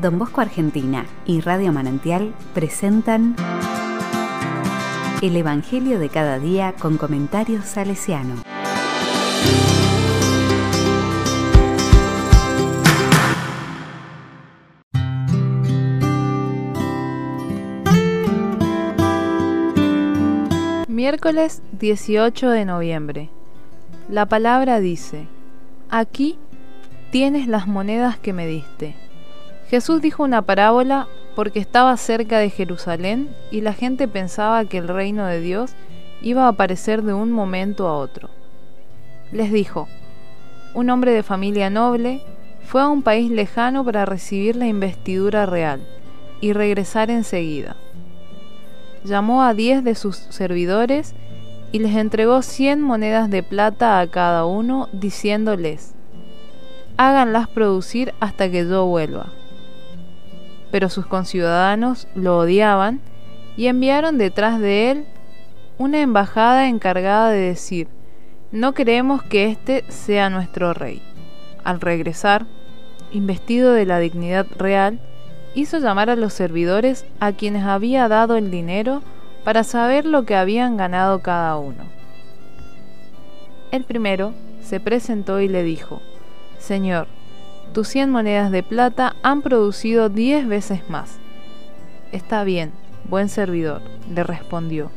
Don Bosco Argentina y Radio Manantial presentan El Evangelio de cada día con comentarios salesiano. Miércoles 18 de noviembre. La palabra dice, aquí tienes las monedas que me diste. Jesús dijo una parábola porque estaba cerca de Jerusalén y la gente pensaba que el reino de Dios iba a aparecer de un momento a otro. Les dijo, un hombre de familia noble fue a un país lejano para recibir la investidura real y regresar enseguida. Llamó a diez de sus servidores y les entregó cien monedas de plata a cada uno, diciéndoles, háganlas producir hasta que yo vuelva pero sus conciudadanos lo odiaban y enviaron detrás de él una embajada encargada de decir, no queremos que éste sea nuestro rey. Al regresar, investido de la dignidad real, hizo llamar a los servidores a quienes había dado el dinero para saber lo que habían ganado cada uno. El primero se presentó y le dijo, Señor, tus cien monedas de plata han producido diez veces más. Está bien, buen servidor, le respondió.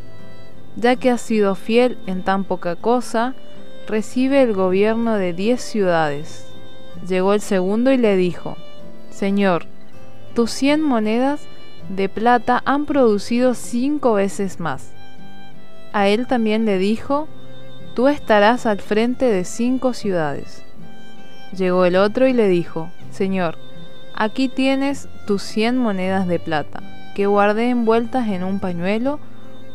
Ya que has sido fiel en tan poca cosa, recibe el gobierno de diez ciudades. Llegó el segundo y le dijo, Señor, tus cien monedas de plata han producido cinco veces más. A él también le dijo, Tú estarás al frente de cinco ciudades. Llegó el otro y le dijo, Señor, aquí tienes tus cien monedas de plata, que guardé envueltas en un pañuelo,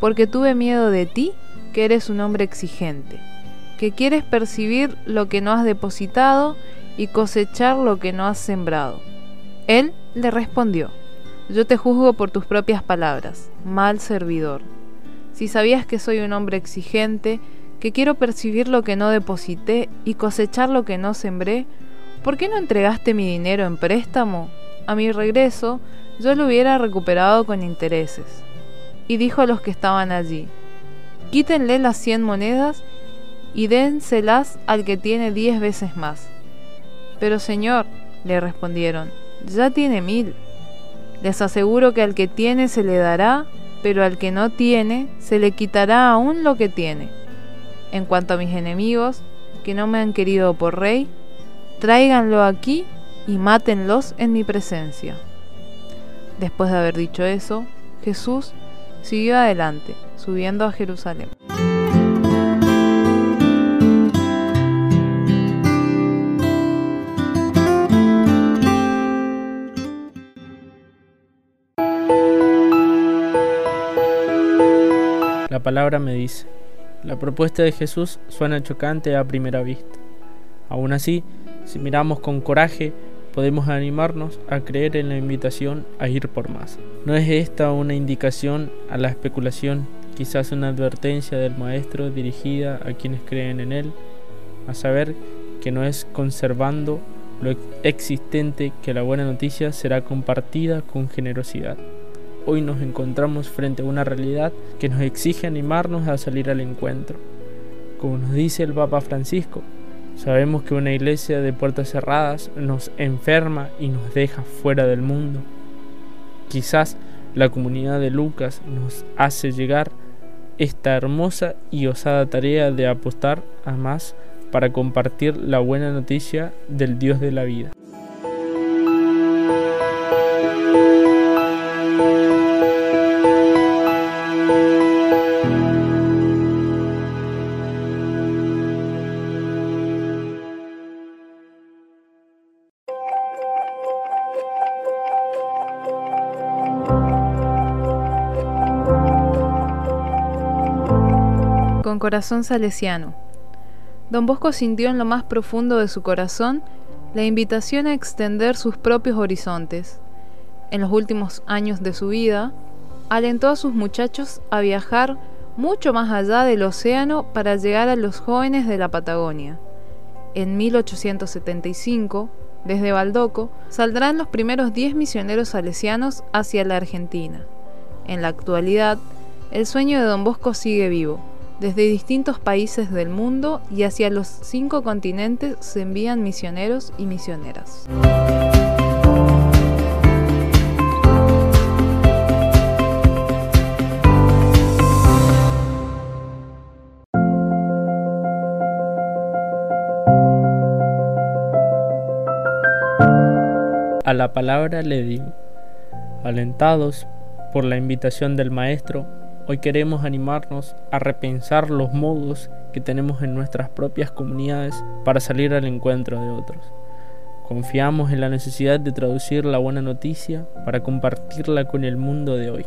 porque tuve miedo de ti, que eres un hombre exigente, que quieres percibir lo que no has depositado y cosechar lo que no has sembrado. Él le respondió, Yo te juzgo por tus propias palabras, mal servidor. Si sabías que soy un hombre exigente, que quiero percibir lo que no deposité y cosechar lo que no sembré, ¿por qué no entregaste mi dinero en préstamo? A mi regreso, yo lo hubiera recuperado con intereses. Y dijo a los que estaban allí, quítenle las cien monedas y dénselas al que tiene diez veces más. Pero señor, le respondieron, ya tiene mil. Les aseguro que al que tiene se le dará, pero al que no tiene se le quitará aún lo que tiene. En cuanto a mis enemigos, que no me han querido por rey, tráiganlo aquí y mátenlos en mi presencia. Después de haber dicho eso, Jesús siguió adelante, subiendo a Jerusalén. La palabra me dice, la propuesta de Jesús suena chocante a primera vista. Aún así, si miramos con coraje, podemos animarnos a creer en la invitación a ir por más. ¿No es esta una indicación a la especulación, quizás una advertencia del Maestro dirigida a quienes creen en Él, a saber que no es conservando lo existente que la buena noticia será compartida con generosidad? Hoy nos encontramos frente a una realidad que nos exige animarnos a salir al encuentro. Como nos dice el Papa Francisco, sabemos que una iglesia de puertas cerradas nos enferma y nos deja fuera del mundo. Quizás la comunidad de Lucas nos hace llegar esta hermosa y osada tarea de apostar a más para compartir la buena noticia del Dios de la vida. Corazón salesiano. Don Bosco sintió en lo más profundo de su corazón la invitación a extender sus propios horizontes. En los últimos años de su vida, alentó a sus muchachos a viajar mucho más allá del océano para llegar a los jóvenes de la Patagonia. En 1875, Desde Baldoco saldrán los primeros 10 misioneros salesianos hacia la Argentina. En la actualidad, el sueño de Don Bosco sigue vivo. Desde distintos países del mundo y hacia los cinco continentes se envían misioneros y misioneras. A la palabra le digo, alentados por la invitación del Maestro, hoy queremos animarnos a repensar los modos que tenemos en nuestras propias comunidades para salir al encuentro de otros. Confiamos en la necesidad de traducir la buena noticia para compartirla con el mundo de hoy.